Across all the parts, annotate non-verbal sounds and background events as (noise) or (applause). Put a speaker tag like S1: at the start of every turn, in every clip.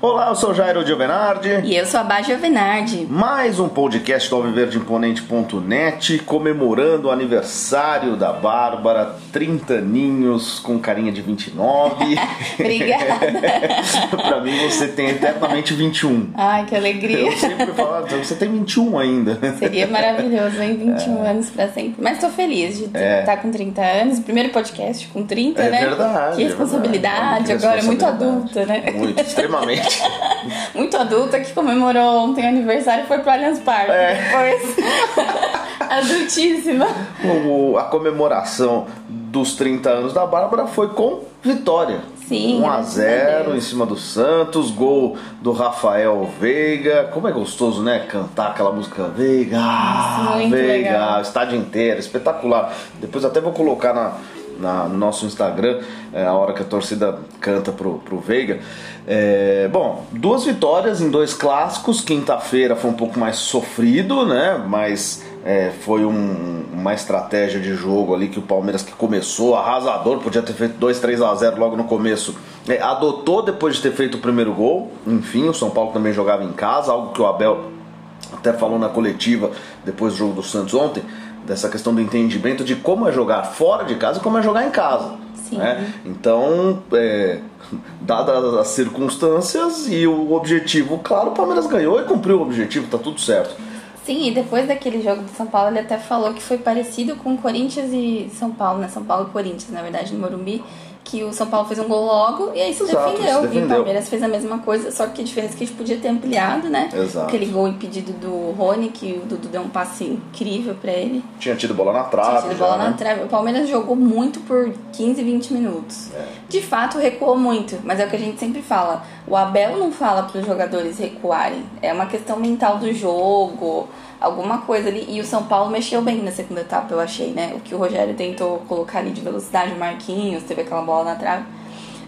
S1: Olá, eu sou Jairo Giovenardi.
S2: E eu sou a Bá Giovenardi.
S1: Mais um podcast do Alviverdimponente.net comemorando o aniversário da Bárbara, 30 aninhos com carinha de 29. (laughs)
S2: Obrigada. (laughs)
S1: pra mim você tem eternamente 21.
S2: Ai, que alegria.
S1: Eu sempre falo, você tem 21 ainda.
S2: Seria maravilhoso, hein? 21 (laughs) é. anos pra sempre. Mas tô feliz de estar é. Tá com 30 anos. Primeiro podcast com 30,
S1: é
S2: né?
S1: Verdade,
S2: que responsabilidade.
S1: É
S2: verdade. Agora, muito adulta, né?
S1: Muito, extremamente. (laughs)
S2: Muito adulta que comemorou ontem o aniversário e foi pro Allianz Parque. É. Depois. (laughs) Adultíssima.
S1: O, a comemoração dos 30 anos da Bárbara foi com vitória.
S2: Sim.
S1: 1 a 0 em cima do Santos, gol do Rafael Veiga. Como é gostoso, né? Cantar aquela música Veiga,
S2: Muito
S1: Veiga,
S2: legal.
S1: estádio inteiro, espetacular. Depois até vou colocar na, na, no nosso Instagram, é, a hora que a torcida canta pro, pro Veiga. É, bom, duas vitórias em dois clássicos. Quinta-feira foi um pouco mais sofrido, né? Mas é, foi um, uma estratégia de jogo ali que o Palmeiras que começou arrasador, podia ter feito 2, 3 a 0 logo no começo. É, adotou depois de ter feito o primeiro gol. Enfim, o São Paulo também jogava em casa, algo que o Abel até falou na coletiva depois do jogo do Santos ontem, dessa questão do entendimento de como é jogar fora de casa e como é jogar em casa. Né? Então, é, dadas as circunstâncias e o objetivo, claro, o Palmeiras ganhou e cumpriu o objetivo, tá tudo certo.
S2: Sim, e depois daquele jogo do São Paulo, ele até falou que foi parecido com Corinthians e São Paulo, né? São Paulo e Corinthians, na verdade, no Morumbi que o São Paulo fez um gol logo e aí se, Exato, defendeu. se defendeu. E o Palmeiras fez a mesma coisa, só que a diferença é que a gente podia ter ampliado, né?
S1: Exato.
S2: Aquele gol impedido do Rony, que o Dudu deu um passe incrível para ele.
S1: Tinha tido bola na trave.
S2: Tinha tido
S1: já,
S2: bola
S1: né?
S2: na trave. O Palmeiras jogou muito por 15, 20 minutos.
S1: É.
S2: De fato, recuou muito, mas é o que a gente sempre fala. O Abel não fala para os jogadores recuarem. É uma questão mental do jogo alguma coisa ali. E o São Paulo mexeu bem na segunda etapa, eu achei, né? O que o Rogério tentou colocar ali de velocidade, o Marquinhos, teve aquela bola na trave.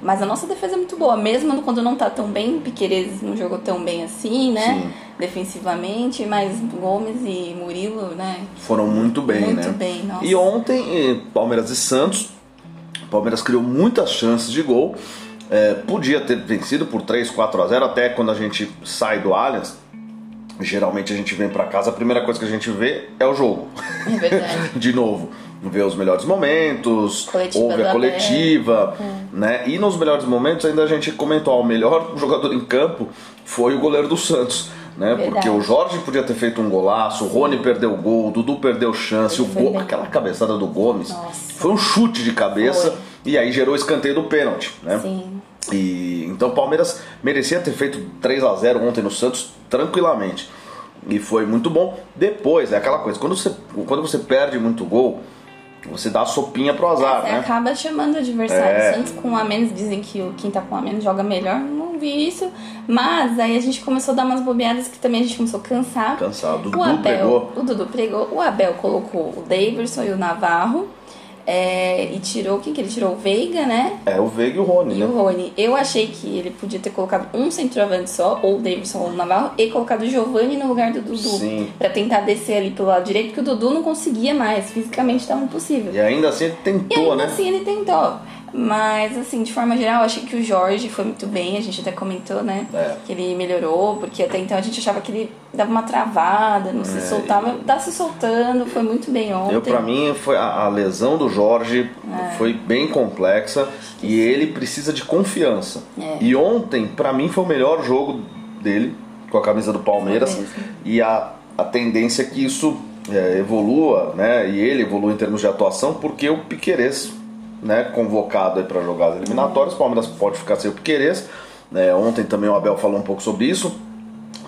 S2: Mas a nossa defesa é muito boa, mesmo quando não tá tão bem, Piqueires não jogou tão bem assim, né?
S1: Sim.
S2: Defensivamente, mas Gomes e Murilo, né?
S1: Foram muito bem,
S2: muito
S1: né?
S2: Muito bem, nossa.
S1: E ontem, Palmeiras e Santos, Palmeiras criou muitas chances de gol. É, podia ter vencido por 3, 4 a 0 até quando a gente sai do Allianz. Geralmente a gente vem para casa, a primeira coisa que a gente vê é o jogo.
S2: É verdade. (laughs)
S1: de novo ver os melhores momentos,
S2: Coletiva
S1: ouve a coletiva, né? E nos melhores momentos ainda a gente comentou, ó, o melhor jogador em campo foi o goleiro do Santos. Né?
S2: Verdade.
S1: Porque o Jorge podia ter feito um golaço, o Rony perdeu o gol, o Dudu perdeu chance, o
S2: Ele
S1: gol, aquela cabeçada do Gomes
S2: Nossa.
S1: foi um chute de cabeça
S2: Foi.
S1: E aí gerou o escanteio do pênalti, né?
S2: Sim.
S1: E então o Palmeiras merecia ter feito 3 a 0 ontem no Santos tranquilamente. E foi muito bom. Depois, é aquela coisa, quando você, quando você perde muito gol, você dá a sopinha pro azar,
S2: Você
S1: né?
S2: acaba chamando o adversário.
S1: É.
S2: Santos com a menos, dizem que o quem tá com a menos joga melhor. Não vi isso. Mas aí a gente começou a dar umas bobeadas que também a gente começou a cansar.
S1: Cansado. O
S2: O
S1: Dudu
S2: Abel, o Dudu pregou, o Abel colocou o Davidson e o Navarro. É, e tirou, quem que ele tirou? O Veiga, né?
S1: É o Veiga e o Rony,
S2: E
S1: né?
S2: o Rony. Eu achei que ele podia ter colocado um centroavante só, ou o Davidson ou o Navarro, e colocado o Giovanni no lugar do Dudu.
S1: Sim.
S2: Pra tentar descer ali pelo lado direito, porque o Dudu não conseguia mais, fisicamente estava impossível.
S1: E ainda assim ele
S2: E
S1: tentou,
S2: ainda
S1: né?
S2: assim ele tentou. Mas, assim, de forma geral, eu achei que o Jorge foi muito bem. A gente até comentou, né?
S1: É.
S2: Que ele melhorou, porque até então a gente achava que ele dava uma travada, não se
S1: É,
S2: soltava. Tá se soltando, foi muito bem ontem.
S1: Eu, pra mim, foi a, a lesão do Jorge
S2: É.
S1: foi bem complexa e ele precisa de confiança.
S2: É.
S1: E ontem, pra mim, foi o melhor jogo dele com a camisa do Palmeiras e a, a tendência é que isso é, evolua, né? E ele evolua em termos de atuação, porque o Piquerez, né, convocado para jogar as eliminatórias, o Palmeiras pode ficar sem o Piquerez. né? ontem também o Abel falou um pouco sobre isso.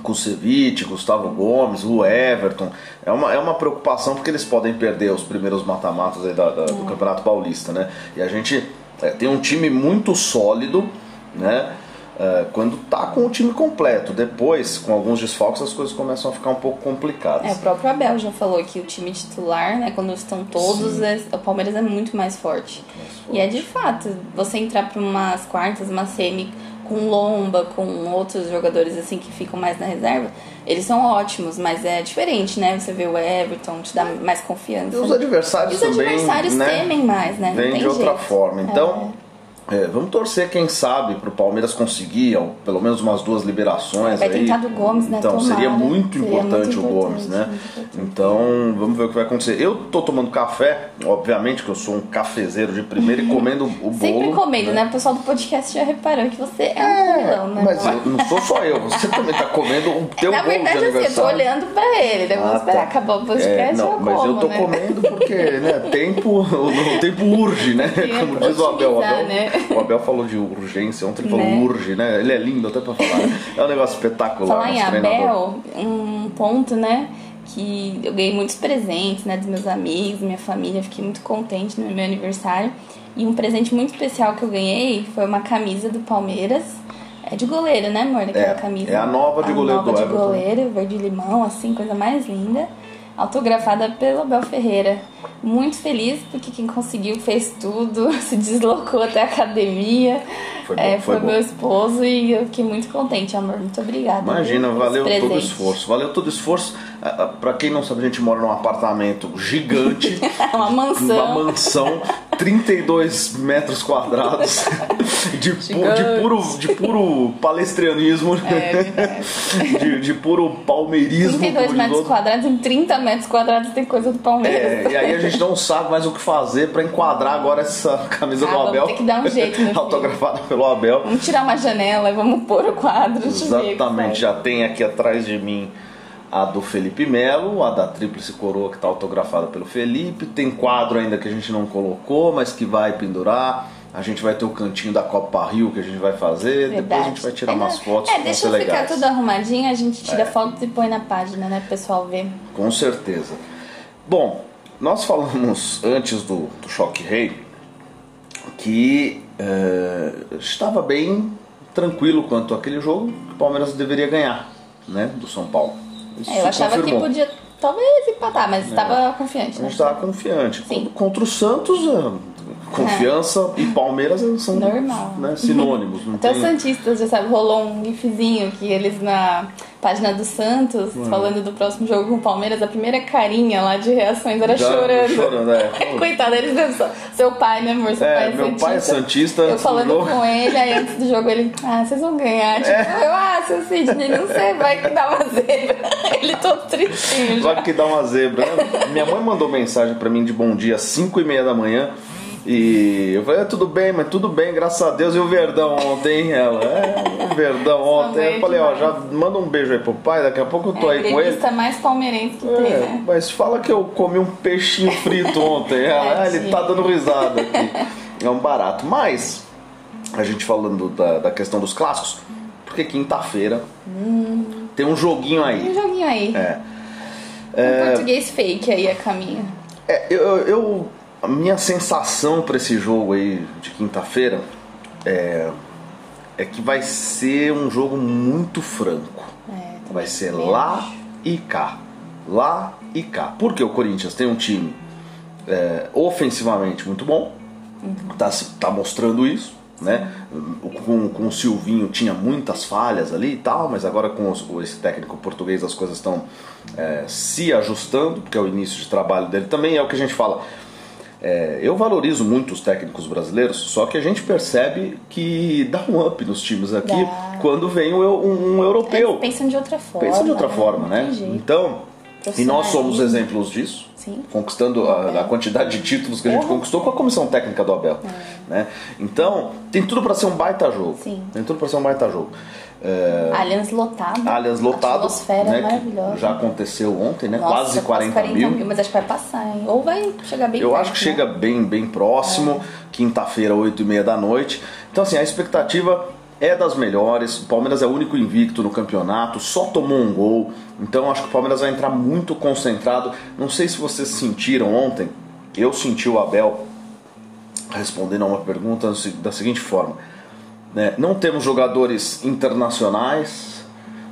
S1: Kusevich, Gustavo Gomes, o Everton. É uma, é uma preocupação porque eles podem perder os primeiros mata-matas da- da- do Campeonato Paulista, né? E a gente é, tem um time muito sólido, né? É, quando tá com o time completo. Depois, com alguns desfalques, as coisas começam a ficar um pouco complicadas.
S2: É, o próprio Abel já falou que o time titular, né, quando estão todos, é- o Palmeiras é muito mais forte. E é de fato, você entrar para umas quartas, uma semi com Lomba, com outros jogadores assim que ficam mais na reserva, eles são ótimos, mas é diferente, né? Você vê o Everton, te dá mais
S1: E
S2: confiança.
S1: os adversários
S2: E os
S1: também
S2: adversários
S1: né,
S2: temem mais, né? Tem
S1: de outra
S2: jeito.
S1: forma. Então, É, vamos torcer, quem sabe, pro Palmeiras conseguir ó, pelo menos umas duas liberações.
S2: Vai
S1: aí.
S2: tentar do Gomes, né?
S1: Então
S2: Tomara.
S1: seria muito
S2: Seria
S1: importante
S2: muito
S1: o Gomes, né? Então vamos ver o que vai acontecer. Eu tô tomando café, obviamente que eu sou um cafezeiro de primeira e comendo o (laughs) bolo.
S2: Sempre comendo, né? O pessoal do podcast já reparou que você é um comilão, né?
S1: Mas eu, não sou só eu, você também tá comendo o teu
S2: Na
S1: bolo
S2: verdade,
S1: de
S2: assim, eu tô olhando pra ele, né? Vamos
S1: Ah,
S2: esperar
S1: tá.
S2: acabar o podcast
S1: É, não,
S2: eu
S1: mas eu
S2: como,
S1: tô
S2: né?
S1: comendo porque, né, tempo, (laughs) o tempo urge, né?
S2: É
S1: Como diz o Abel. O Abel,
S2: né?
S1: O Abel falou de urgência, ontem ele falou
S2: Né?
S1: urge, né? Ele é lindo até pra falar. né? É um negócio espetacular.
S2: Falar em. Abel, um ponto, né? Que eu ganhei muitos presentes, né? Dos meus amigos, minha família. Fiquei muito contente no meu aniversário. E um presente muito especial que eu ganhei foi uma camisa do Palmeiras. É de goleiro, né, amor? Aquela
S1: É,
S2: camisa.
S1: é a nova de goleiro
S2: nova
S1: do
S2: de
S1: Everton.
S2: goleiro, verde limão, assim, coisa mais linda. Autografada pelo Abel Ferreira. Muito feliz porque quem conseguiu fez tudo, (laughs) se deslocou até a academia.
S1: Foi bom,
S2: É,
S1: foi
S2: foi meu esposo e eu fiquei muito contente, amor. Muito obrigada.
S1: Imagina, valeu todo o esforço. Valeu todo o esforço. Ah, ah, Pra quem não sabe, a gente mora num apartamento gigante. (laughs)
S2: Uma mansão.
S1: Uma mansão, 32 metros quadrados, (laughs) de, pu- de puro, de puro palestrianismo,
S2: É
S1: de, de puro palmeirismo.
S2: 32
S1: como diz
S2: metros quadrados, em 30 metros quadrados tem coisa do Palmeiras.
S1: É, e aí a gente não sabe mais o que fazer pra enquadrar agora essa camisa
S2: Ah,
S1: do Abel.
S2: ter que dar um jeito. (laughs)
S1: Autografada pelo Abel.
S2: Vamos tirar uma janela e vamos pôr o quadro.
S1: Exatamente, já tem aqui atrás de mim a do Felipe Melo, a da Tríplice Coroa que está autografada pelo Felipe. Tem quadro ainda que a gente não colocou, mas que vai pendurar. A gente vai ter o cantinho da Copa Rio que a gente vai fazer. Depois a
S2: Verdade.
S1: gente vai tirar
S2: É,
S1: umas fotos
S2: É, deixa ficar
S1: legais. É.
S2: tudo arrumadinho, a gente tira fotos e põe na página, né, pessoal ver.
S1: Com certeza. Bom, nós falamos antes do, do Choque Rei que eh, estava bem tranquilo quanto àquele jogo que o Palmeiras deveria ganhar, né, do São Paulo.
S2: É, eu achava
S1: confirmou.
S2: que podia talvez empatar, mas estava confiante.
S1: A
S2: Né?
S1: gente estava confiante.
S2: Sim.
S1: Contra o Santos, confiança e Palmeiras são
S2: Normal.
S1: né, sinônimos.
S2: Até os
S1: tem...
S2: Santistas já sabe, rolou um gifzinho que eles na página do Santos, falando do próximo jogo com o Palmeiras, a primeira carinha lá de reações era
S1: Já
S2: chorando.
S1: chorando, é. (laughs)
S2: Coitado, eles pensam, seu pai, né, amor? Seu
S1: É,
S2: pai é
S1: meu
S2: Santista.
S1: pai é Santista
S2: Eu falando
S1: jogo.
S2: com ele, aí antes do jogo ele, ah, vocês vão ganhar. Tipo, eu, ah, seu Sidney, não sei, vai que dá uma zebra. (laughs) ele todo tristinho já.
S1: Vai que dá uma zebra. né? Minha mãe mandou mensagem pra mim de bom dia às 5 e meia da manhã. E eu falei, é, tudo bem, mas tudo bem, graças a Deus. E o Verdão ontem, ela? É, o Verdão ontem. Eu falei, ó, já
S2: demais.
S1: manda um beijo aí pro pai, daqui a pouco eu tô
S2: É,
S1: aí com ele.
S2: mais palmeirense que tem,
S1: É,
S2: né?
S1: mas fala que eu comi um peixinho frito (laughs) ontem. Ela, ah, ele tá dando risada aqui. (laughs) É um barato. Mas, a gente falando da, da questão dos clássicos, porque quinta-feira tem um joguinho
S2: Um
S1: aí.
S2: joguinho aí.
S1: É.
S2: Um português fake aí a caminho.
S1: É, eu, eu- a minha sensação pra esse jogo aí de quinta-feira é, é que vai ser um jogo muito franco.
S2: É,
S1: Vai ser lá e cá. Lá e cá. Porque o Corinthians tem um time é, ofensivamente muito bom. Tá, se- tá mostrando isso. Né? Com, com o Silvinho tinha muitas falhas ali e tal, mas agora com os- esse técnico português as coisas estão é, se ajustando, porque é o início de trabalho dele também, é o que a gente fala. É, eu valorizo muito os técnicos brasileiros, só que a gente percebe que dá um up nos times aqui
S2: Dá.
S1: quando vem um, um- um europeu.
S2: Eles pensam de outra forma.
S1: Pensa de outra
S2: né?
S1: forma, né? Então, e nós somos exemplos disso,
S2: Sim.
S1: conquistando a, a quantidade de títulos que a gente
S2: Uhum.
S1: conquistou com a comissão técnica do Abel. Né? Então, tem tudo para ser um baita jogo.
S2: Sim.
S1: Tem tudo para ser um baita jogo. É,
S2: Allianz lotado.
S1: Allianz lotado,
S2: Atmosfera
S1: né,
S2: maravilhosa.
S1: já aconteceu ontem, né?
S2: Nossa,
S1: quase 40, mil.
S2: Mas acho que vai passar, hein? Ou vai chegar bem
S1: Eu
S2: perto,
S1: acho que
S2: né?
S1: chega bem, bem próximo, quinta-feira, 8 e meia da noite. Então, assim, a expectativa é das melhores. O Palmeiras é o único invicto no campeonato, só tomou um gol. Então, acho que o Palmeiras vai entrar muito concentrado. Não sei se vocês sentiram ontem, eu senti o Abel respondendo a uma pergunta da seguinte forma: né? Não temos jogadores internacionais.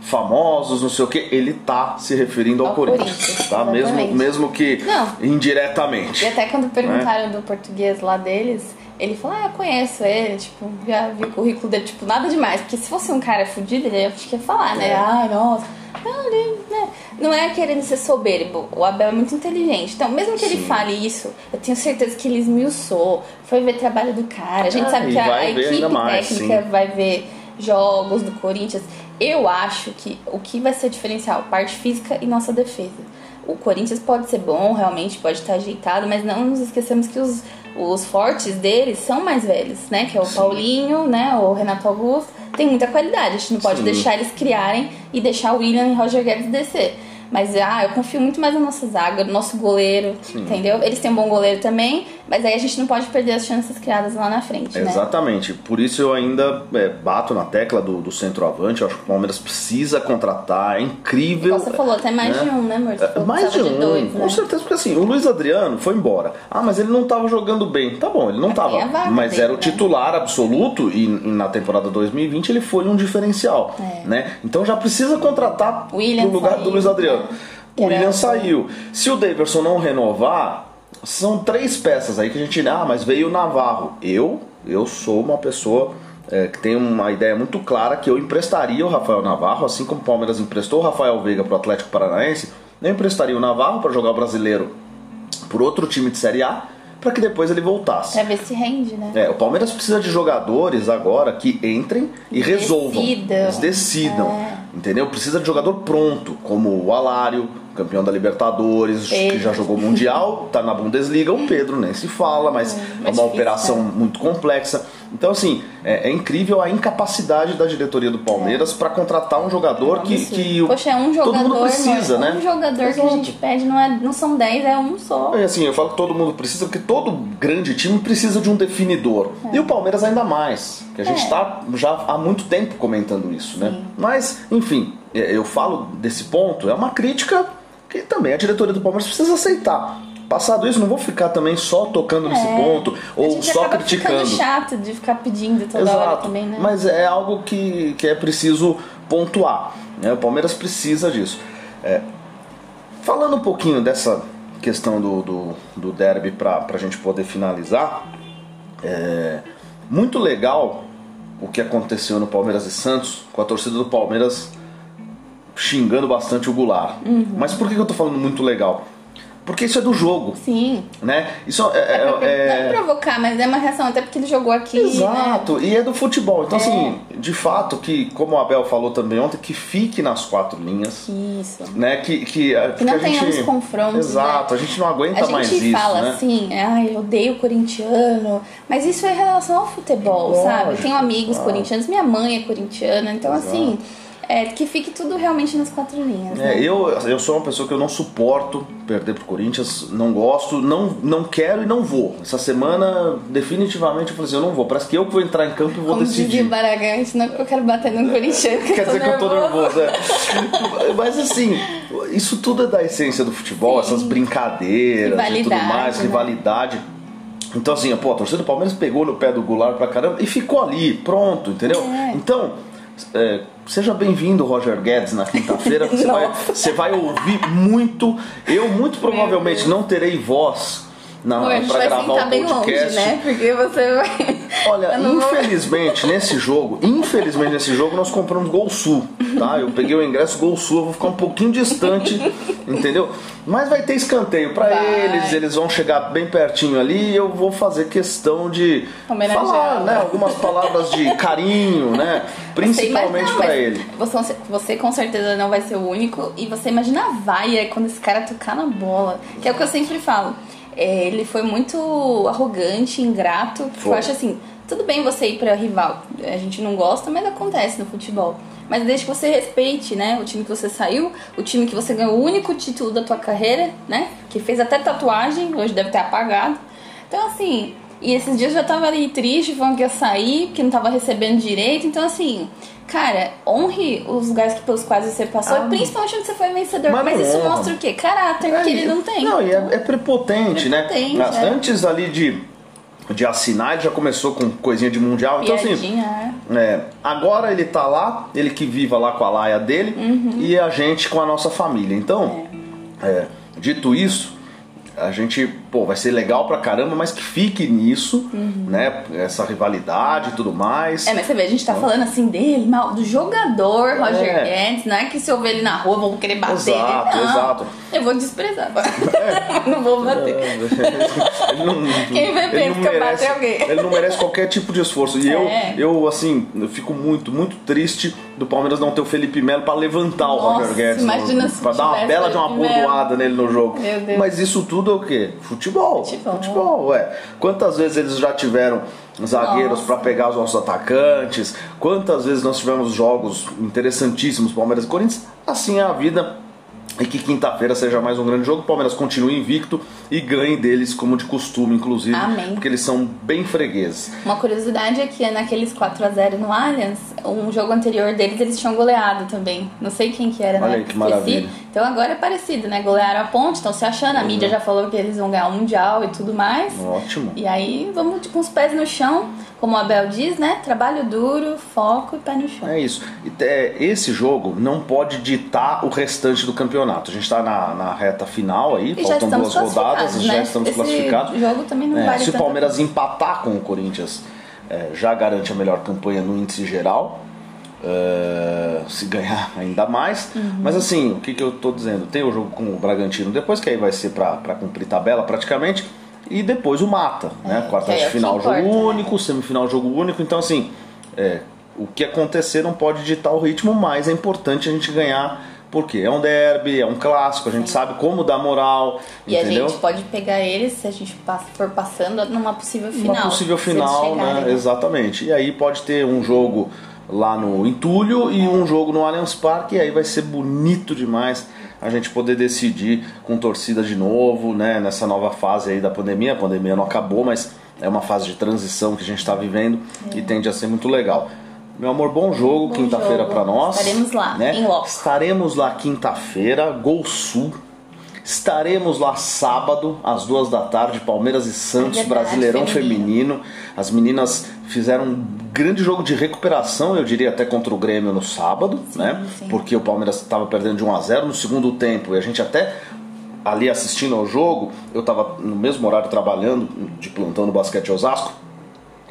S1: Famosos, não sei o que, ele tá se referindo ao,
S2: Ao
S1: Corinthians,
S2: Corinthians,
S1: tá? Mesmo,
S2: exatamente.
S1: mesmo que
S2: Não.
S1: indiretamente.
S2: E até quando
S1: Né?
S2: perguntaram do português lá deles, ele falou, ah, eu conheço ele, tipo, já vi o currículo dele, tipo, nada demais. Porque se fosse um cara fudido, ele acho que ia falar, né?
S1: É.
S2: Ai, nossa. Não, ele, né? Não é querendo ser soberbo. O Abel é muito inteligente. Então, mesmo que ele
S1: Sim.
S2: fale isso, eu tenho certeza que ele esmiuçou, foi ver trabalho do cara. A gente
S1: Ah,
S2: sabe que a, a equipe
S1: mais,
S2: técnica
S1: sim.
S2: vai ver jogos do Corinthians. Eu acho que o que vai ser diferencial, parte física e nossa defesa. O Corinthians pode ser bom, realmente pode estar ajeitado, mas não nos esqueçamos que os, os fortes deles são mais velhos, né? Que é o Paulinho, né? O Renato Augusto. Tem muita qualidade. A gente não pode
S1: Sim.
S2: deixar eles criarem e deixar o William e Roger Guedes descer. Mas ah, eu confio muito mais na nossa zaga, no nosso goleiro, entendeu? Eles têm um bom goleiro também, mas aí a gente não pode perder as chances criadas lá na frente, né?
S1: Exatamente. Por isso eu ainda é, bato na tecla do, do centroavante. Eu acho que o Palmeiras precisa contratar. É incrível.
S2: Você falou até mais
S1: né?
S2: de um, né, amor?
S1: É,
S2: que
S1: Mais de um,
S2: dois, né?
S1: com certeza, porque assim, o Luiz Adriano foi embora. Ah, mas ele não tava jogando bem. Tá bom, ele não
S2: Mas
S1: tava.
S2: tem a vaga
S1: Mas
S2: dele,
S1: era o
S2: né?
S1: titular absoluto e, e na temporada 2020 ele foi um diferencial.
S2: É.
S1: Né? Então já precisa contratar no lugar
S2: saiu,
S1: do Luiz Adriano.
S2: Né?
S1: O William saiu. Se o Daverson não renovar, são três peças aí que a gente. Ah, mas veio o Navarro. Eu, eu sou uma pessoa é, que tem uma ideia muito clara que eu emprestaria o Rafael Navarro, assim como o Palmeiras emprestou o Rafael Veiga para o Atlético Paranaense. Eu emprestaria o Navarro para jogar o brasileiro por outro time de Série A, para que depois ele voltasse.
S2: Pra ver se rende, né?
S1: É, o Palmeiras precisa de jogadores agora que entrem e resolvam.
S2: Decidam.
S1: Eles decidam.
S2: É.
S1: Entendeu? Precisa de jogador pronto, como o Alário, campeão da Libertadores,
S2: Pedro.
S1: que já jogou Mundial, tá na Bundesliga. O Pedro nem se fala, mas é uma
S2: mais difícil,
S1: operação
S2: né?
S1: muito complexa. Então, assim, é, é incrível a incapacidade da diretoria do Palmeiras para contratar um jogador que,
S2: Absurdo.
S1: que o-
S2: Poxa, é um jogador,
S1: todo mundo precisa,
S2: mano,
S1: né?
S2: Um jogador que a
S1: Exato.
S2: gente pede não, é, não são 10, é um só.
S1: É assim, eu falo que todo mundo precisa, porque todo grande time precisa de um definidor. E o Palmeiras ainda mais. Que a gente
S2: É.
S1: está já há muito tempo comentando isso, né? Mas, enfim, é, eu falo desse ponto, é uma crítica que também a diretoria do Palmeiras precisa aceitar. Passado isso, não vou ficar também só tocando nesse
S2: É.
S1: ponto ou só criticando.
S2: ficando chato de ficar pedindo toda hora
S1: Exato,
S2: também, né?
S1: mas é algo que, que é preciso pontuar. né? O Palmeiras precisa disso. É, falando um pouquinho dessa questão do, do, do derby para a gente poder finalizar, é muito legal o que aconteceu no Palmeiras e Santos, com a torcida do Palmeiras xingando bastante o Goulart.
S2: Uhum.
S1: Mas por que eu tô falando muito legal? Porque isso é do jogo,
S2: Sim.
S1: né? Isso é-
S2: É pra,
S1: é-
S2: Não provocar, mas é uma reação, até porque ele jogou aqui. Né?
S1: Exato, e é do futebol. Então,
S2: É.
S1: assim, de fato, que, como o Abel falou também ontem, que fique nas quatro linhas.
S2: Isso.
S1: Né, que, que, que
S2: não
S1: a gente...
S2: tenhamos confrontos,
S1: Exato,
S2: né?
S1: a gente não aguenta
S2: A
S1: mais
S2: gente
S1: isso,
S2: fala
S1: né?
S2: assim, ai, eu odeio o corintiano, mas isso é em relação ao futebol,
S1: Lógico,
S2: sabe? Eu tenho amigos
S1: claro.
S2: corintianos, minha mãe é corintiana, então
S1: Exato.
S2: assim, é, que fique tudo realmente nas quatro linhas.
S1: É,
S2: né?
S1: eu, eu sou uma pessoa que eu não suporto perder pro Corinthians, não gosto, não, não quero e não vou. Essa semana, definitivamente, eu falei assim, eu não vou. Parece que eu que vou entrar em campo e vou
S2: Como
S1: decidir.
S2: o Baragante, não que eu quero bater no corintiano, que
S1: Quer dizer que eu tô
S2: nervoso.
S1: nervoso, é. Mas assim, isso tudo é da essência do futebol,
S2: Sim.
S1: essas brincadeiras e tudo mais,
S2: né?
S1: rivalidade. Então assim, pô, a torcida do Palmeiras pegou no pé do Goulart pra caramba e ficou ali, pronto, entendeu?
S2: É.
S1: Então, é, seja bem-vindo, Roger Guedes, na quinta-feira. (laughs) Você vai, você vai ouvir muito. Eu muito provavelmente não terei voz na,
S2: Amor, a gente
S1: pra
S2: vai
S1: gravar o
S2: bem
S1: podcast.
S2: longe, né? Porque você vai.
S1: Olha,
S2: não vou-
S1: infelizmente nesse jogo, infelizmente nesse jogo nós compramos Gol Sul, tá? Eu peguei o ingresso Gol Sul, eu vou ficar um pouquinho distante, entendeu? Mas vai ter escanteio pra
S2: Vai.
S1: eles, eles vão chegar bem pertinho ali e eu vou fazer questão de falar, né,
S2: né?
S1: algumas palavras de carinho, né? Principalmente
S2: não, mas
S1: ele.
S2: Você, você com certeza não vai ser o único. E você imagina a vaia quando esse cara tocar na bola. Que é o que eu sempre falo. É, ele foi muito arrogante, ingrato.
S1: Foi.
S2: Eu acho assim, tudo bem você ir pra rival. A gente não gosta, mas acontece no futebol. Mas desde que você respeite, né? O time que você saiu, o time que você ganhou o único título da tua carreira, né? Que fez até tatuagem, hoje deve ter apagado. Então, assim, e esses dias eu já tava ali triste, falando que ia sair, que não tava recebendo direito. Então, assim, cara, honre os lugares que- pelos quais você passou,
S1: Ah,
S2: principalmente onde você foi vencedor.
S1: mas
S2: Mas, isso
S1: honra.
S2: mostra o quê? Caráter que ele não tem.
S1: Não, e é, é prepotente, né?
S2: Prepotente,
S1: Mas
S2: é.
S1: Antes ali de, de assinar, ele já começou com coisinha de mundial. Então, assim,
S2: Piadinha, é.
S1: É, agora ele tá lá, ele que viva lá com a laia dele
S2: Uhum.
S1: e a gente com a nossa família. Então, é, dito isso, a gente pô, vai ser legal pra caramba, mas que fique nisso, né? Essa rivalidade e tudo mais.
S2: É, mas você vê, a gente tá falando assim dele, mal, do jogador Roger
S1: É.
S2: Guedes, não é que se eu ver ele na rua, vão querer bater
S1: Exato,
S2: ele. Não,
S1: exato.
S2: Eu vou desprezar. (laughs) (laughs) não vou bater.
S1: Ele não,
S2: Quem vê
S1: ele
S2: pensa
S1: não
S2: que eu
S1: merece,
S2: bati alguém.
S1: Ele não merece qualquer tipo de esforço. E
S2: É.
S1: eu, eu, assim, eu fico muito, muito triste do Palmeiras não ter o Felipe Melo pra levantar o
S2: Nossa,
S1: Roger Guedes.
S2: imagina
S1: no,
S2: se
S1: pra dar uma bela de uma bordoada nele no jogo.
S2: Meu Deus.
S1: Mas isso tudo é o quê? Futebol.
S2: Futebol.
S1: Futebol, ué. Quantas vezes eles já tiveram zagueiros pra pegar os nossos atacantes? Quantas vezes nós tivemos jogos interessantíssimos, Palmeiras e Corinthians? Assim é a vida. E que quinta-feira seja mais um grande jogo, o Palmeiras continue invicto e ganhe deles como de costume, inclusive,
S2: Amém.
S1: porque eles são bem fregueses.
S2: Uma curiosidade é que naqueles 4x0 no Allianz, um jogo anterior deles eles tinham goleado também. Não sei quem que era,
S1: Olha
S2: né?
S1: aí que maravilha.
S2: Então agora é parecido, né? Golearam a ponte, estão se achando. A mídia já falou que eles vão ganhar o Mundial e tudo mais.
S1: Ótimo.
S2: E aí vamos com os pés no chão, como o Abel diz, né? Trabalho duro, foco e pé no chão.
S1: É isso. É, esse jogo não pode ditar o restante do campeonato. A gente está na, na reta final aí,
S2: E
S1: faltam duas rodadas,
S2: classificados,
S1: já
S2: né?
S1: estamos
S2: Esse
S1: classificados.
S2: jogo também não
S1: É,
S2: vale
S1: se o Palmeiras empatar com o Corinthians, é, já garante a melhor campanha no índice geral. É, se ganhar (laughs) ainda mais,
S2: Uhum.
S1: mas assim, o que, que eu tô dizendo? Tem o jogo com o Bragantino depois, que aí vai ser para cumprir tabela praticamente, e depois o mata, né?
S2: É,
S1: Quartas de
S2: é que
S1: final, jogo
S2: importa, né?
S1: único, semifinal, jogo único, então assim, é, o que acontecer não pode ditar o ritmo, mas é importante a gente ganhar, porque é um derby, é um clássico, a gente sabe como dar moral,
S2: E a
S1: entendeu?
S2: gente pode pegar eles se a gente for passando numa possível final.
S1: Uma possível final,
S2: chegarem,
S1: né? Exatamente. E aí pode ter um jogo lá no Entulho e um jogo no Allianz Parque, e aí vai ser bonito demais a gente poder decidir com torcida de novo, né? Nessa nova fase aí da pandemia. A pandemia não acabou, mas é uma fase de transição que a gente está vivendo e tende a ser muito legal. Meu amor, bom jogo, quinta-feira para nós.
S2: Estaremos lá,
S1: né?
S2: em loco.
S1: Estaremos lá quinta-feira, Gol Sul. Estaremos lá sábado, às duas da tarde, Palmeiras e Santos,
S2: É verdade,
S1: Brasileirão
S2: feminino.
S1: feminino. As meninas fizeram um grande jogo de recuperação, eu diria até contra o Grêmio no sábado, né?
S2: sim.
S1: Porque o Palmeiras estava perdendo de 1 a 0 no segundo tempo e a gente até ali assistindo ao jogo, eu estava no mesmo horário trabalhando de plantão no basquete Osasco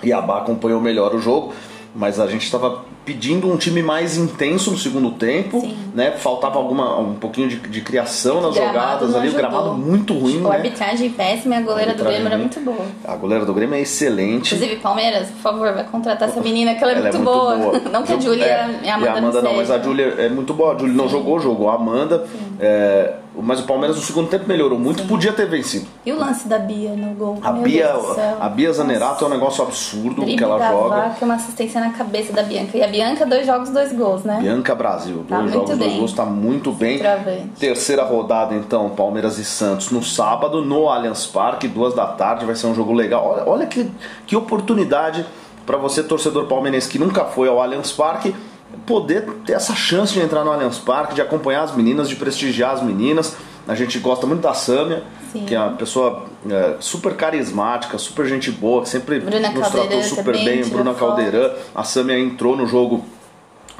S1: e a Bá acompanhou melhor o jogo, mas a gente estava pedindo um time mais intenso no segundo tempo,
S2: Sim.
S1: né? Faltava alguma um pouquinho de, de criação nas jogadas ali, o
S2: ajudou.
S1: gramado muito ruim,
S2: A
S1: né?
S2: arbitragem péssima e a goleira do
S1: Arbitragem
S2: Grêmio era muito boa.
S1: A goleira do Grêmio é excelente.
S2: Inclusive, Palmeiras, por favor, vai contratar essa menina que ela é,
S1: Ela
S2: muito, boa. (laughs) Não que a Júlia
S1: é,
S2: e a Amanda,
S1: e a Amanda não,
S2: não,
S1: mas a. Júlia é muito boa. A Júlia não jogou, jogou a Amanda. É, mas o Palmeiras no segundo tempo melhorou muito, podia ter vencido.
S2: E o lance da Bia no gol?
S1: A
S2: Meu
S1: Bia, a Bia Zanerato é um negócio absurdo
S2: Drible
S1: que ela
S2: da
S1: joga.
S2: vaca, uma assistência na cabeça da Bianca. E a Bianca, dois jogos, dois gols, né?
S1: Bianca Brasil,
S2: Tá
S1: dois jogos, dois gols, tá muito bem. Terceira rodada, então, Palmeiras e Santos no sábado, no Allianz Parque, duas da tarde, vai ser um jogo legal. Olha, olha que, que oportunidade para você, torcedor palmeirense que nunca foi ao Allianz Parque, poder ter essa chance de entrar no Allianz Parque, de acompanhar as meninas, de prestigiar as meninas. A gente gosta muito da Sâmia,
S2: Sim.
S1: que é uma pessoa é, super carismática, super gente boa, que sempre
S2: Bruna
S1: nos tratou super bem. Bruna
S2: foto.
S1: Caldeirão, a Sâmia entrou no jogo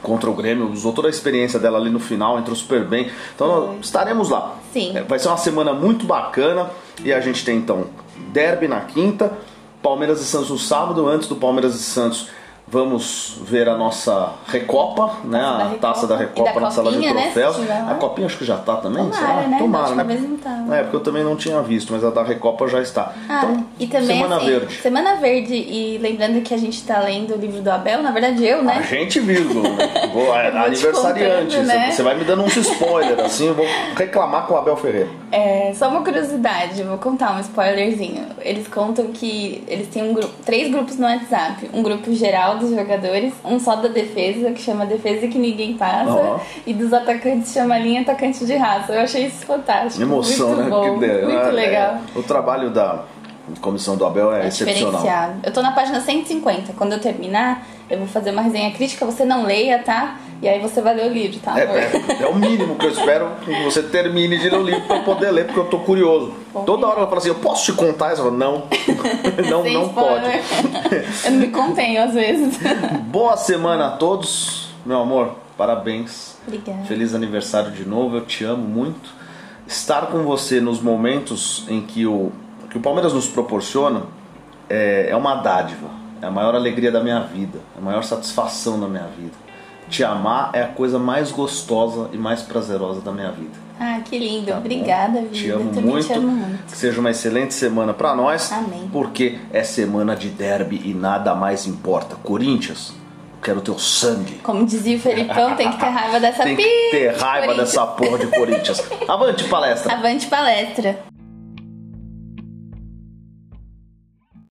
S1: contra o Grêmio, usou toda a experiência dela ali no final, entrou super bem. Então estaremos lá.
S2: Sim.
S1: É, Vai ser uma semana muito bacana e a gente tem então Derby na quinta, Palmeiras e Santos no sábado. Antes do Palmeiras e Santos, vamos ver a nossa Recopa, né?
S2: da
S1: A
S2: Recopa.
S1: taça da Recopa
S2: da
S1: na sala de
S2: Copinha, né,
S1: troféus.
S2: lá.
S1: a Copinha acho que já tá também,
S2: Tomara,
S1: será?
S2: né?
S1: Tomara, né?
S2: não tava.
S1: É, porque eu também não tinha visto, mas a da Recopa já está.
S2: Ah,
S1: então,
S2: e também
S1: Semana
S2: assim,
S1: Verde.
S2: Semana Verde, e lembrando que a gente tá lendo o livro do Abel, na verdade eu,
S1: A
S2: né?
S1: gente, vírgula. (laughs) Vou, é, aniversariante.
S2: contando, né?
S1: Você vai me dando uns spoilers, assim, eu vou reclamar com o Abel Ferreira.
S2: É, só uma curiosidade, vou contar um spoilerzinho. Eles contam que eles têm um grupo, três grupos no WhatsApp. Um grupo geral dos jogadores, um só da defesa, que chama Defesa que Ninguém Passa,
S1: Ó.
S2: e dos atacantes chama Linha Atacante de Raça. Eu achei isso fantástico.
S1: Emoção,
S2: muito
S1: né?
S2: Bom, muito
S1: É,
S2: legal.
S1: O trabalho da comissão do Abel é,
S2: É
S1: excepcional.
S2: Eu tô na página 150. Quando eu terminar, eu vou fazer uma resenha crítica. Você não leia, tá? E aí você vai ler o livro, tá?
S1: É, é, é o mínimo que eu espero que você termine de ler o livro pra eu poder ler, porque eu tô curioso.
S2: Bom,
S1: Toda hora ela fala assim, eu posso te contar? Eu falo, não, (laughs) não,
S2: Sem
S1: não
S2: spoiler.
S1: pode. (laughs)
S2: eu não me contenho às vezes. (laughs)
S1: Boa semana a todos, meu amor, parabéns.
S2: Obrigada.
S1: Feliz aniversário de novo, eu te amo muito. Estar com você nos momentos em que o que o Palmeiras nos proporciona é, é uma dádiva, é a maior alegria da minha vida, é a maior satisfação da minha vida. Te amar é a coisa mais gostosa e mais prazerosa da minha vida.
S2: Ah, que lindo. Tá Obrigada, vida.
S1: Te amo muito. Te amo muito. Que seja uma excelente semana para nós.
S2: Amém.
S1: Porque é semana de derby e nada mais importa. Corinthians, quero teu sangue.
S2: Como dizia o Felipão, tem que ter raiva dessa
S1: Tem que ter raiva dessa porra de Corinthians. (laughs) Avante palestra.
S2: Avante palestra.